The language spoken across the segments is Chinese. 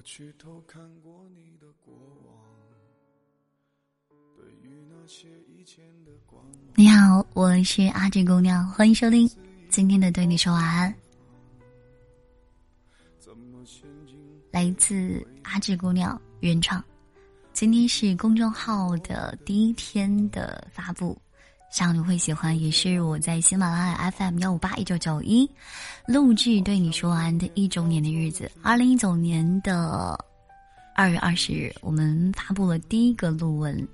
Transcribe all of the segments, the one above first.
我去偷看过你的过往。对于那些以前的光你好，我是阿志姑娘，欢迎收听今天的《对你说晚安》，来自阿志姑娘原创。今天是公众号的第一天的发布，希望你会喜欢，也是我在喜马拉雅 FM 幺五八一九九一录制《对你说完》的一周年的日子。二零一九年的二月二十日，我们发布了第一个录文。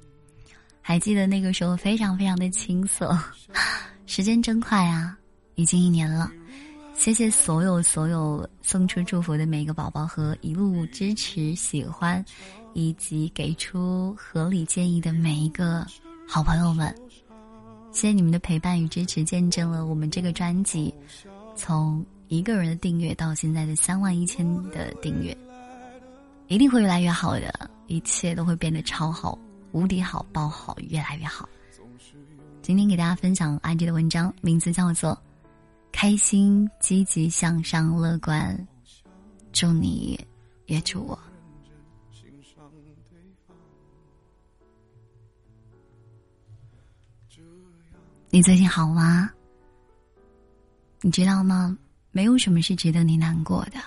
还记得那个时候非常非常的青涩，时间真快啊，已经一年了。谢谢所有所有送出祝福的每一个宝宝和一路支持、喜欢，以及给出合理建议的每一个好朋友们。谢谢你们的陪伴与支持，见证了我们这个专辑从一个人的订阅到现在的三万一千的订阅，一定会越来越好的，一切都会变得超好。无敌好，爆好，越来越好。今天给大家分享安迪的文章，名字叫做《开心、积极、向上、乐观》。祝你，也祝我。你最近好吗？你知道吗？没有什么是值得你难过的。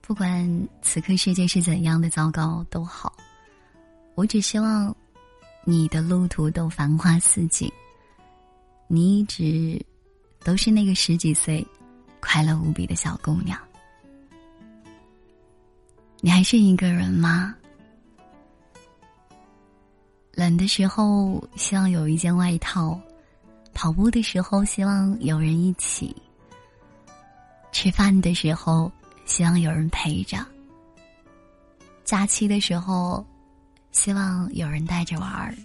不管此刻世界是怎样的糟糕，都好。我只希望，你的路途都繁花似锦。你一直都是那个十几岁、快乐无比的小姑娘。你还是一个人吗？冷的时候希望有一件外套，跑步的时候希望有人一起，吃饭的时候希望有人陪着，假期的时候。希望有人带着玩儿，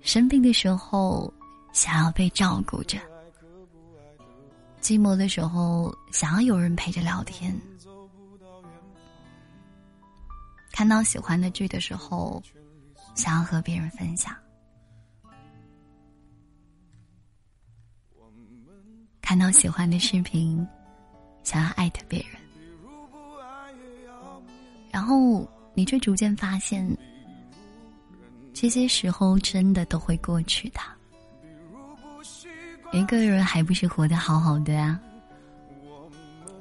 生病的时候想要被照顾着，寂寞的时候想要有人陪着聊天，看到喜欢的剧的时候想要和别人分享，看到喜欢的视频想要艾特别人，然后。你却逐渐发现，这些时候真的都会过去的。一个人还不是活得好好的啊？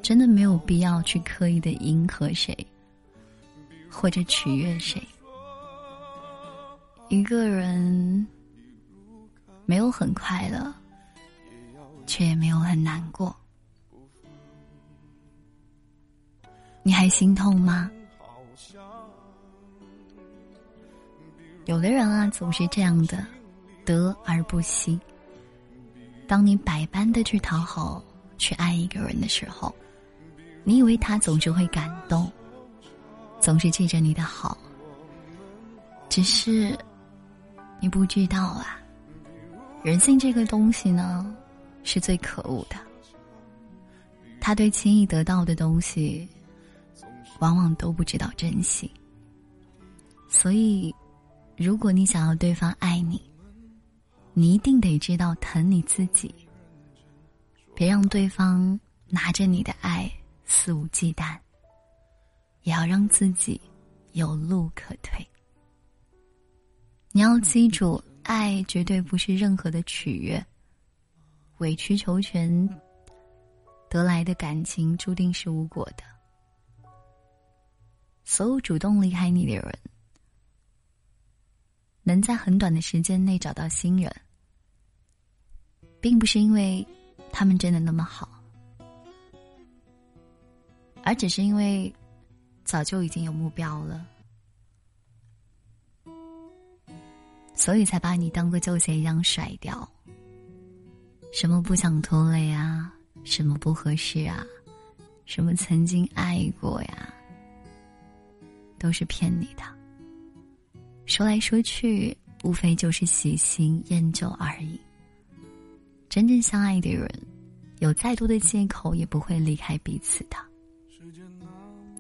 真的没有必要去刻意的迎合谁，或者取悦谁。一个人没有很快乐，却也没有很难过。你还心痛吗？有的人啊，总是这样的，得而不惜。当你百般的去讨好、去爱一个人的时候，你以为他总是会感动，总是记着你的好。只是，你不知道啊，人性这个东西呢，是最可恶的。他对轻易得到的东西，往往都不知道珍惜。所以。如果你想要对方爱你，你一定得知道疼你自己。别让对方拿着你的爱肆无忌惮，也要让自己有路可退。你要记住，爱绝对不是任何的取悦、委曲求全得来的感情，注定是无果的。所有主动离开你的人。能在很短的时间内找到新人，并不是因为他们真的那么好，而只是因为早就已经有目标了，所以才把你当做旧鞋一样甩掉。什么不想拖累啊，什么不合适啊，什么曾经爱过呀，都是骗你的。说来说去，无非就是喜新厌旧而已。真正相爱的人，有再多的借口也不会离开彼此的，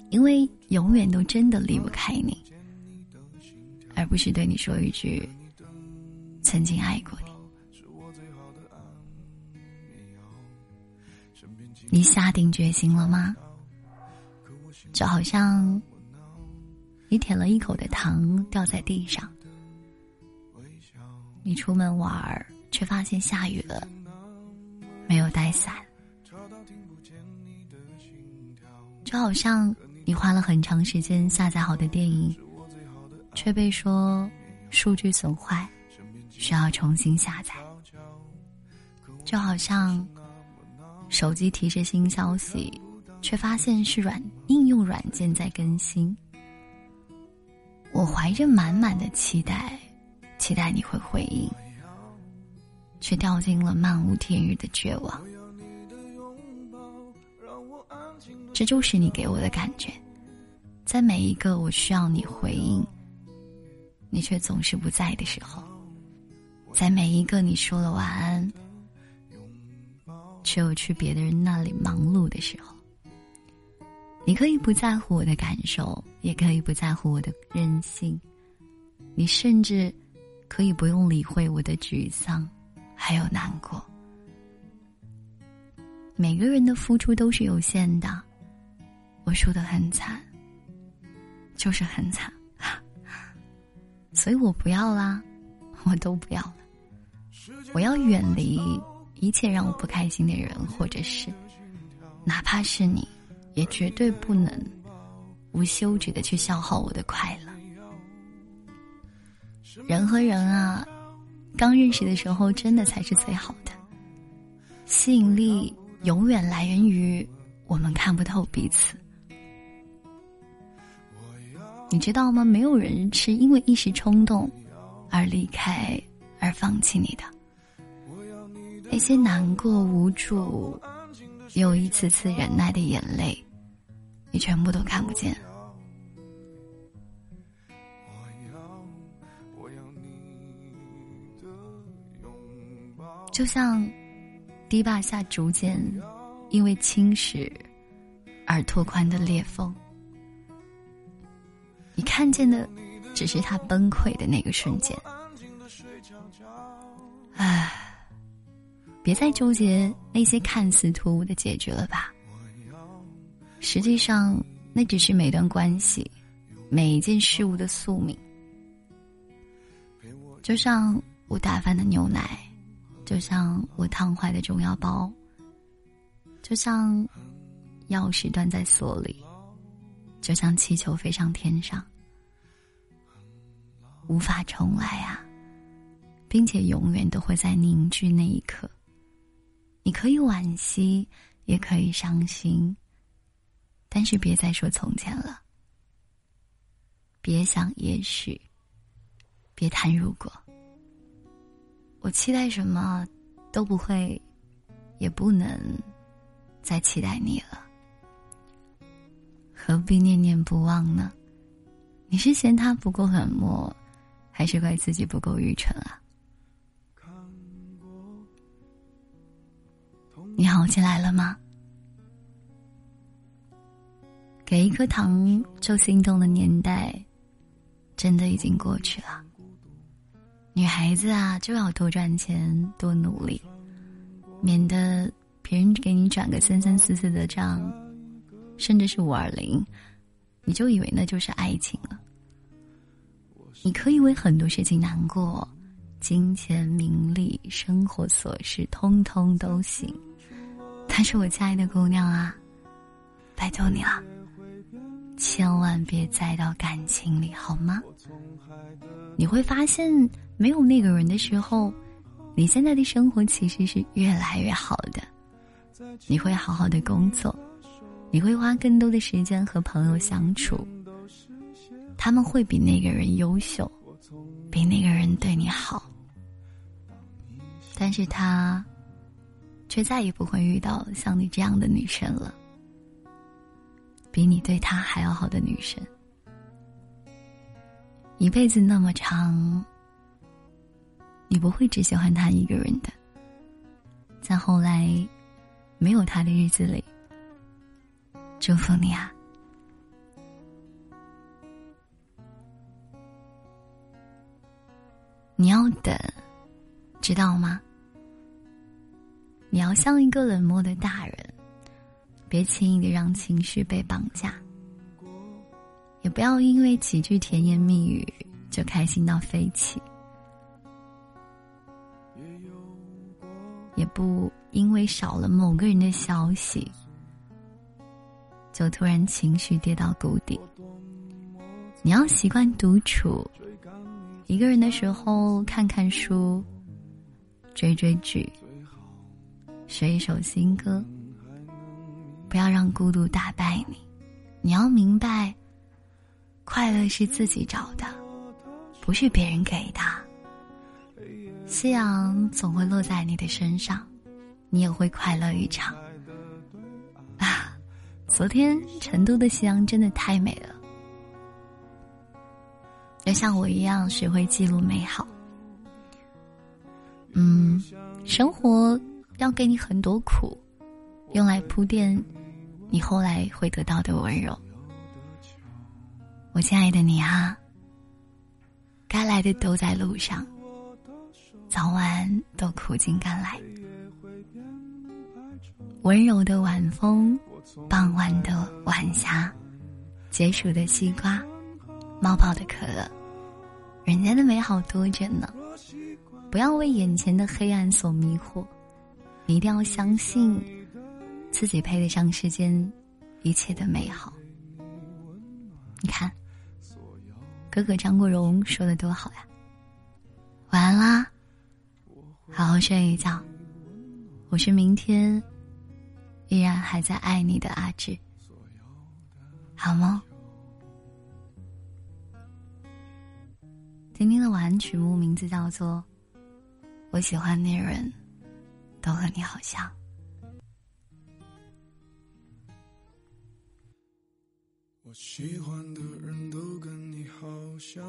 因为永远都真的离不开你，而不是对你说一句“曾经爱过你”。你下定决心了吗？就好像你舔了一口的糖掉在地上，你出门玩儿却发现下雨了，没有带伞，就好像你花了很长时间下载好的电影，却被说数据损坏，需要重新下载，就好像手机提示新消息。却发现是软应用软件在更新。我怀着满满的期待，期待你会回应，却掉进了漫无天日的绝望。这就是你给我的感觉，在每一个我需要你回应，你却总是不在的时候，在每一个你说了晚安，却又去别的人那里忙碌的时候。你可以不在乎我的感受，也可以不在乎我的任性，你甚至可以不用理会我的沮丧，还有难过。每个人的付出都是有限的，我输得很惨，就是很惨，所以我不要啦，我都不要，我要远离一切让我不开心的人或者是，哪怕是你。也绝对不能无休止的去消耗我的快乐。人和人啊，刚认识的时候，真的才是最好的。吸引力永远来源于我们看不透彼此。你知道吗？没有人是因为一时冲动而离开而放弃你的。那些难过、无助。又一次次忍耐的眼泪，你全部都看不见。就像堤坝下逐渐因为侵蚀而拓宽的裂缝，你看见的只是它崩溃的那个瞬间。别再纠结那些看似突兀的结局了吧。实际上，那只是每段关系、每一件事物的宿命。就像我打翻的牛奶，就像我烫坏的中药包，就像钥匙断在锁里，就像气球飞上天上，无法重来啊，并且永远都会在凝聚那一刻。你可以惋惜，也可以伤心，但是别再说从前了。别想也许，别谈如果。我期待什么都不会，也不能再期待你了。何必念念不忘呢？你是嫌他不够冷漠，还是怪自己不够愚蠢啊？你好起来了吗？给一颗糖就心动的年代，真的已经过去了。女孩子啊，就要多赚钱，多努力，免得别人给你转个三三四四的账，甚至是五二零，你就以为那就是爱情了。你可以为很多事情难过，金钱、名利、生活琐事，通通都行。她是我亲爱的姑娘啊，拜托你了，千万别栽到感情里好吗？你会发现，没有那个人的时候，你现在的生活其实是越来越好的。你会好好的工作，你会花更多的时间和朋友相处，他们会比那个人优秀，比那个人对你好，但是他。却再也不会遇到像你这样的女生了，比你对他还要好的女生。一辈子那么长，你不会只喜欢他一个人的。在后来没有他的日子里，祝福你啊！你要等，知道吗？你要像一个冷漠的大人，别轻易的让情绪被绑架，也不要因为几句甜言蜜语就开心到飞起，也不因为少了某个人的消息就突然情绪跌到谷底。你要习惯独处，一个人的时候看看书，追追剧，学一首新歌。不要让孤独打败你，你要明白，快乐是自己找的，不是别人给的。夕阳总会落在你的身上，你也会快乐一场。啊，昨天成都的夕阳真的太美了，要像我一样学会记录美好。嗯，生活要给你很多苦，用来铺垫。你后来会得到的温柔，我亲爱的你啊，该来的都在路上，早晚都苦尽甘来。温柔的晚风，傍晚的晚霞，解暑的西瓜，冒泡的可乐，人间的美好多着呢。不要为眼前的黑暗所迷惑，你一定要相信。自己配得上世间一切的美好。你看，哥哥张国荣说的多好呀！晚安啦，好好睡一觉。我是明天依然还在爱你的阿志，好梦。今天的晚安曲目名字叫做《我喜欢那人都和你好像》。我喜欢的人都跟你好像，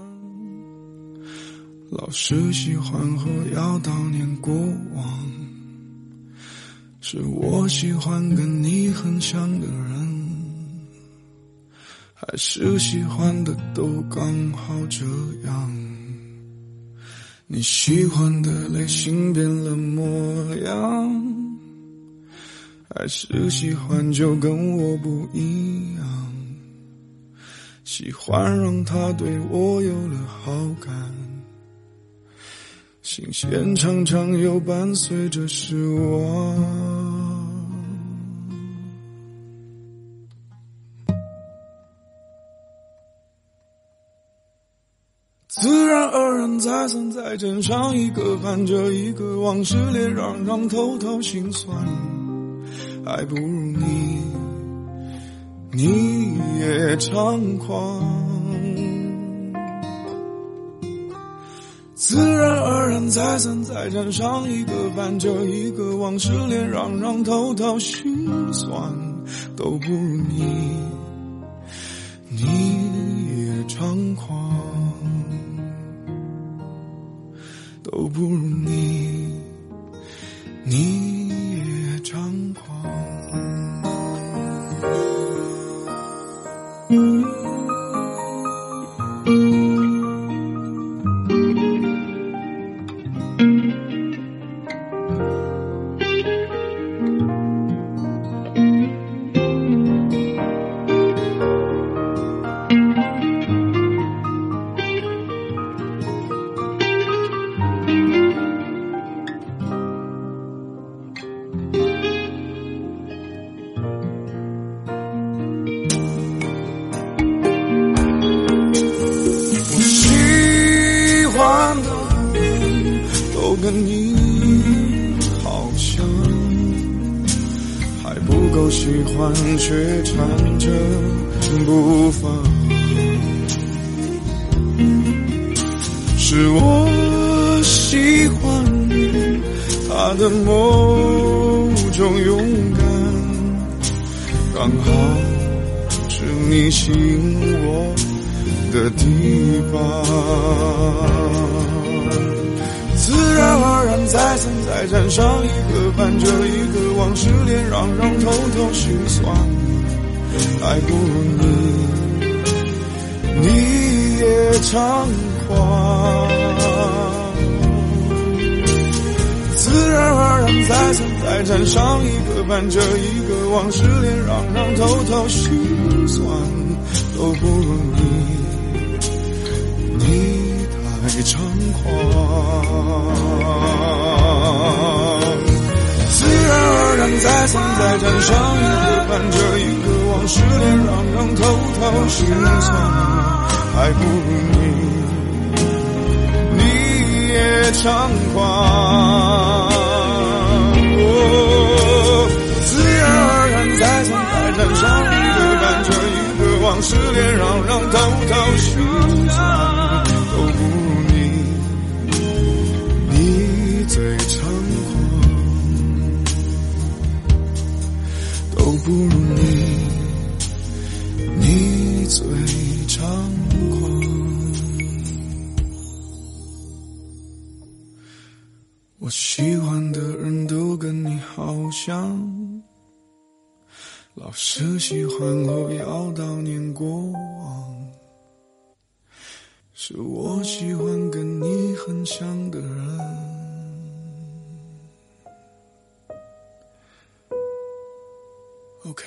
老是喜欢和要悼念过往，是我喜欢跟你很像的人，还是喜欢的都刚好这样？你喜欢的类型变了模样，还是喜欢就跟我不一样？喜欢让他对我有了好感，新鲜常常又伴随着失望。再三再见上一个伴着一个往事连嚷嚷，偷偷心酸，还不如你。你也猖狂，自然而然，再三再战，上一个伴着一个往事连嚷嚷，偷偷心酸，都不如你，你也猖狂，都不如你，你。却缠着不放。是我喜欢他的某种勇敢，刚好是你吸引我的地方。自然而然，再三再战，上一个伴着一个往事连嚷嚷，偷偷心酸，还不如你，你也猖狂。自然而然，再三再沾上一个伴着一个往事，连让让偷偷心酸都不如，你狂。自然而然再三再沾上一个伴着一个往事，连让让偷偷心酸还不如你，你也猖狂。自然而然再三再沾上一个伴着一个往事，连让让偷偷心是喜欢后要悼念过往。是我喜欢跟你很像的人。OK。